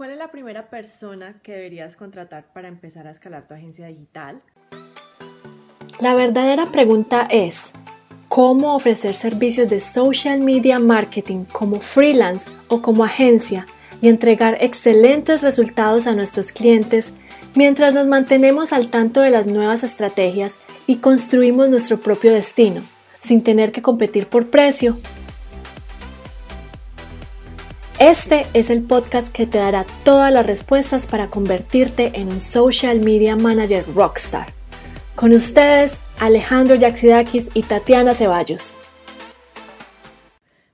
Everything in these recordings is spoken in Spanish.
¿cuál es la primera persona que deberías contratar para empezar a escalar tu agencia digital? La verdadera pregunta es, ¿cómo ofrecer servicios de social media marketing como freelance o como agencia y entregar excelentes resultados a nuestros clientes mientras nos mantenemos al tanto de las nuevas estrategias y construimos nuestro propio destino, sin tener que competir por precio? Este es el podcast que te dará todas las respuestas para convertirte en un social media manager rockstar. Con ustedes, Alejandro Yaxidakis y Tatiana Ceballos.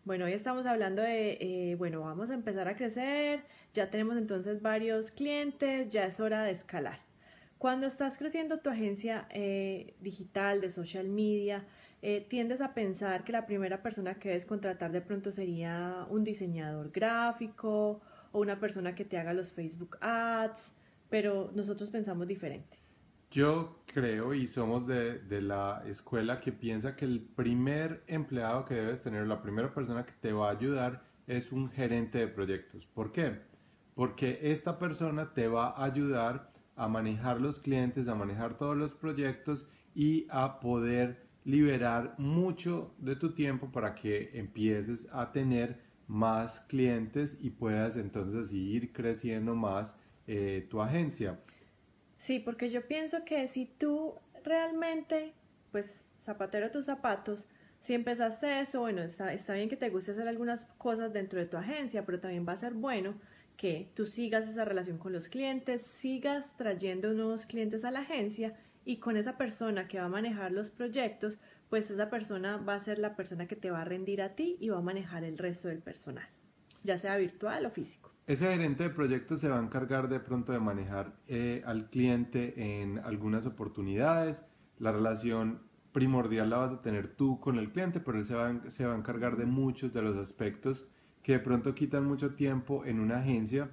Bueno, hoy estamos hablando de, eh, bueno, vamos a empezar a crecer, ya tenemos entonces varios clientes, ya es hora de escalar. Cuando estás creciendo tu agencia eh, digital, de social media, eh, tiendes a pensar que la primera persona que debes contratar de pronto sería un diseñador gráfico o una persona que te haga los Facebook Ads, pero nosotros pensamos diferente. Yo creo y somos de, de, la escuela que piensa que el primer empleado que debes tener, la primera persona que te va a ayudar es un gerente de proyectos. ¿Por qué? Porque esta persona te va a ayudar a manejar los clientes, a manejar todos los proyectos y a poder liberar mucho de tu tiempo para que empieces a tener más clientes y puedas entonces ir creciendo más eh, tu agencia. Sí, porque yo pienso que si tú realmente, pues zapatero tus zapatos, si empezaste eso, bueno, está, está bien que te guste hacer algunas cosas dentro de tu agencia, pero también va a ser bueno que tú sigas esa relación con los clientes, sigas trayendo nuevos clientes a la agencia y con esa persona que va a manejar los proyectos, pues esa persona va a ser la persona que te va a rendir a ti y va a manejar el resto del personal, ya sea virtual o físico. Ese gerente de proyectos se va a encargar de pronto de manejar eh, al cliente en algunas oportunidades. La relación primordial la vas a tener tú con el cliente, pero él se va, a encargar de muchos de los aspectos que de pronto quitan mucho tiempo en una agencia.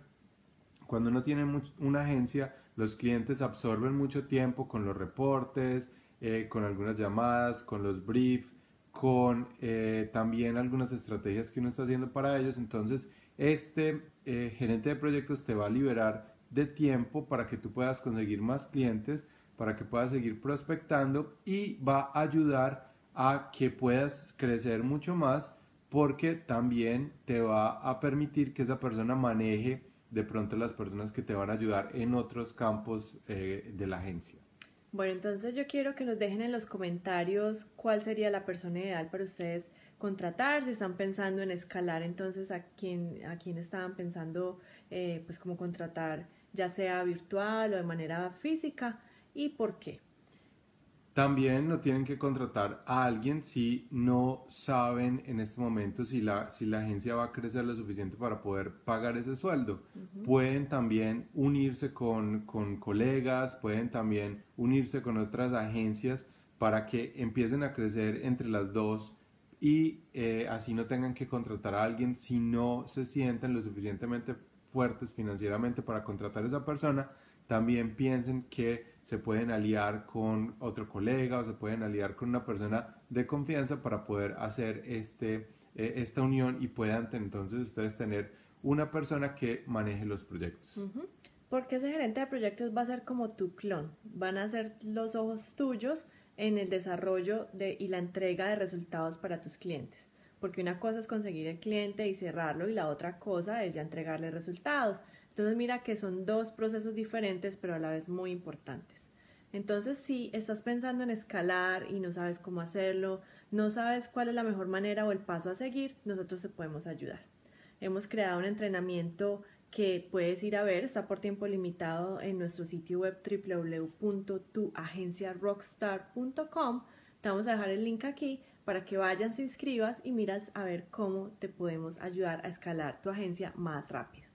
Cuando uno tiene una agencia, los clientes absorben mucho tiempo con los reportes, eh, con algunas llamadas, con los briefs, con eh, también algunas estrategias que uno está haciendo para ellos. Entonces, este eh, gerente de proyectos te va a liberar de tiempo para que tú puedas conseguir más clientes, para que puedas seguir prospectando y va a ayudar a que puedas crecer mucho más porque también te va a permitir que esa persona maneje de pronto las personas que te van a ayudar en otros campos eh, de la agencia. Bueno, entonces yo quiero que nos dejen en los comentarios cuál sería la persona ideal para ustedes contratar, si están pensando en escalar, entonces a quién, a quién estaban pensando eh, pues como contratar, ya sea virtual o de manera física y por qué. También no tienen que contratar a alguien si no saben en este momento si la, si la agencia va a crecer lo suficiente para poder pagar ese sueldo. Pueden también unirse con, con colegas, pueden también unirse con otras agencias para que empiecen a crecer entre las dos y eh, así no tengan que contratar a alguien si no se sienten lo suficientemente fuertes financieramente para contratar a esa persona también piensen que se pueden aliar con otro colega o se pueden aliar con una persona de confianza para poder hacer este, eh, esta unión y puedan entonces ustedes tener una persona que maneje los proyectos. Porque ese gerente de proyectos va a ser como tu clon, van a ser los ojos tuyos en el desarrollo de, y la entrega de resultados para tus clientes. Porque una cosa es conseguir el cliente y cerrarlo y la otra cosa es ya entregarle resultados. Entonces mira que son dos procesos diferentes pero a la vez muy importantes. Entonces si estás pensando en escalar y no sabes cómo hacerlo, no sabes cuál es la mejor manera o el paso a seguir, nosotros te podemos ayudar. Hemos creado un entrenamiento que puedes ir a ver, está por tiempo limitado en nuestro sitio web www.tuagenciarockstar.com. Te vamos a dejar el link aquí para que vayas, se inscribas y miras a ver cómo te podemos ayudar a escalar tu agencia más rápido.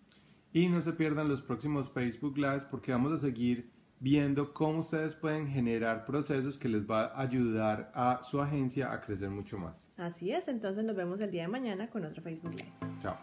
Y no se pierdan los próximos Facebook Lives porque vamos a seguir viendo cómo ustedes pueden generar procesos que les va a ayudar a su agencia a crecer mucho más. Así es, entonces nos vemos el día de mañana con otro Facebook Live. Chao.